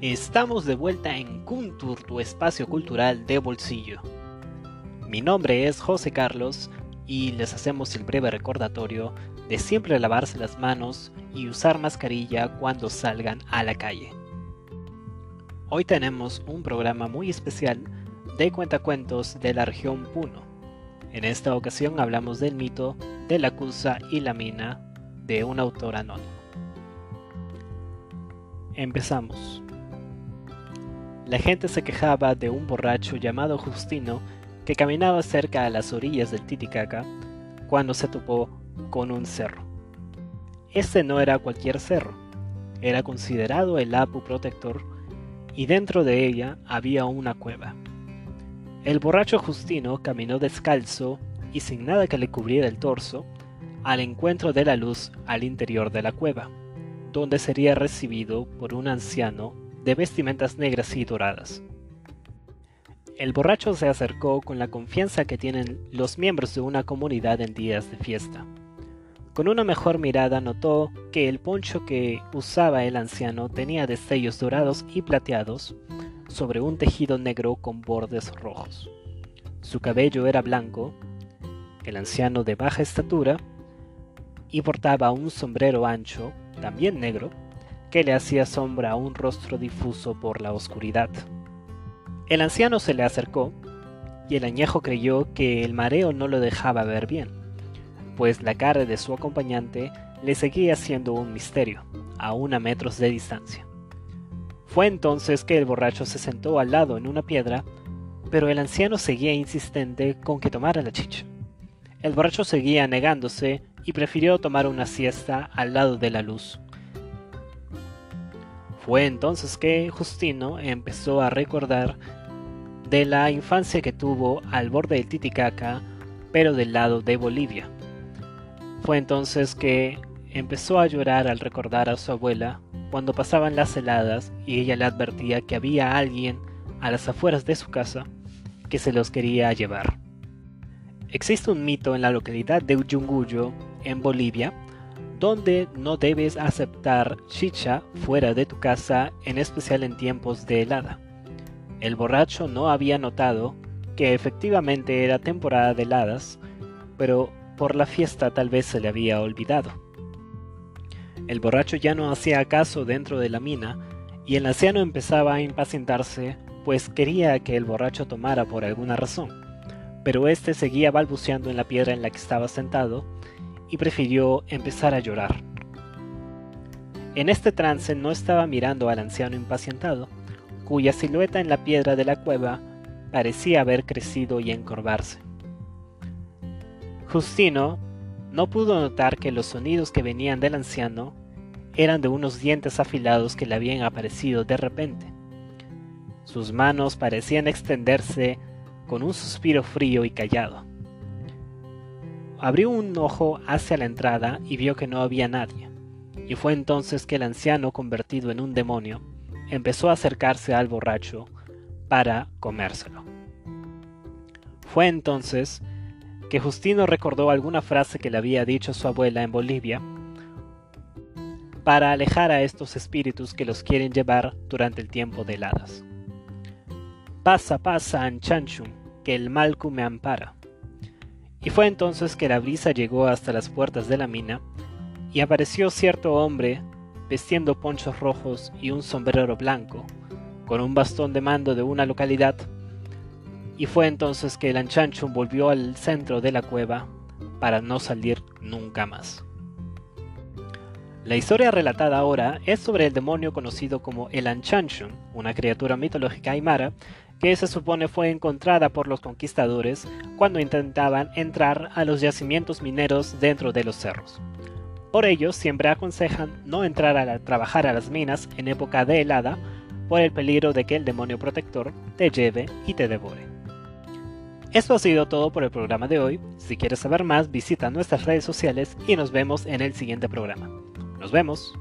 Estamos de vuelta en Kuntur, tu espacio cultural de bolsillo. Mi nombre es José Carlos y les hacemos el breve recordatorio de siempre lavarse las manos y usar mascarilla cuando salgan a la calle. Hoy tenemos un programa muy especial de cuentacuentos de la región Puno. En esta ocasión hablamos del mito de la Cusa y la mina de un autor anónimo. Empezamos. La gente se quejaba de un borracho llamado Justino que caminaba cerca a las orillas del Titicaca cuando se topó con un cerro. Este no era cualquier cerro, era considerado el Apu Protector y dentro de ella había una cueva. El borracho Justino caminó descalzo y sin nada que le cubriera el torso al encuentro de la luz al interior de la cueva, donde sería recibido por un anciano de vestimentas negras y doradas. El borracho se acercó con la confianza que tienen los miembros de una comunidad en días de fiesta. Con una mejor mirada notó que el poncho que usaba el anciano tenía destellos dorados y plateados sobre un tejido negro con bordes rojos. Su cabello era blanco, el anciano de baja estatura, y portaba un sombrero ancho, también negro, que le hacía sombra a un rostro difuso por la oscuridad. El anciano se le acercó, y el añejo creyó que el mareo no lo dejaba ver bien, pues la cara de su acompañante le seguía siendo un misterio, aún a metros de distancia. Fue entonces que el borracho se sentó al lado en una piedra, pero el anciano seguía insistente con que tomara la chicha. El borracho seguía negándose y prefirió tomar una siesta al lado de la luz. Fue entonces que Justino empezó a recordar de la infancia que tuvo al borde del Titicaca, pero del lado de Bolivia. Fue entonces que empezó a llorar al recordar a su abuela cuando pasaban las heladas y ella le advertía que había alguien a las afueras de su casa que se los quería llevar. Existe un mito en la localidad de Uyunguyo en Bolivia, donde no debes aceptar chicha fuera de tu casa, en especial en tiempos de helada. El borracho no había notado que efectivamente era temporada de heladas, pero por la fiesta tal vez se le había olvidado. El borracho ya no hacía caso dentro de la mina y el anciano empezaba a impacientarse, pues quería que el borracho tomara por alguna razón, pero éste seguía balbuceando en la piedra en la que estaba sentado y prefirió empezar a llorar. En este trance no estaba mirando al anciano impacientado, cuya silueta en la piedra de la cueva parecía haber crecido y encorvarse. Justino no pudo notar que los sonidos que venían del anciano eran de unos dientes afilados que le habían aparecido de repente. Sus manos parecían extenderse con un suspiro frío y callado. Abrió un ojo hacia la entrada y vio que no había nadie, y fue entonces que el anciano, convertido en un demonio, empezó a acercarse al borracho para comérselo. Fue entonces que Justino recordó alguna frase que le había dicho su abuela en Bolivia para alejar a estos espíritus que los quieren llevar durante el tiempo de heladas. Pasa, pasa, Anchanchum, que el Malcu me ampara. Y fue entonces que la brisa llegó hasta las puertas de la mina, y apareció cierto hombre vestiendo ponchos rojos y un sombrero blanco, con un bastón de mando de una localidad, y fue entonces que el Anchanchum volvió al centro de la cueva para no salir nunca más. La historia relatada ahora es sobre el demonio conocido como el Anchanchum, una criatura mitológica aymara que se supone fue encontrada por los conquistadores cuando intentaban entrar a los yacimientos mineros dentro de los cerros. Por ello, siempre aconsejan no entrar a trabajar a las minas en época de helada por el peligro de que el demonio protector te lleve y te devore. Esto ha sido todo por el programa de hoy. Si quieres saber más, visita nuestras redes sociales y nos vemos en el siguiente programa. Nos vemos.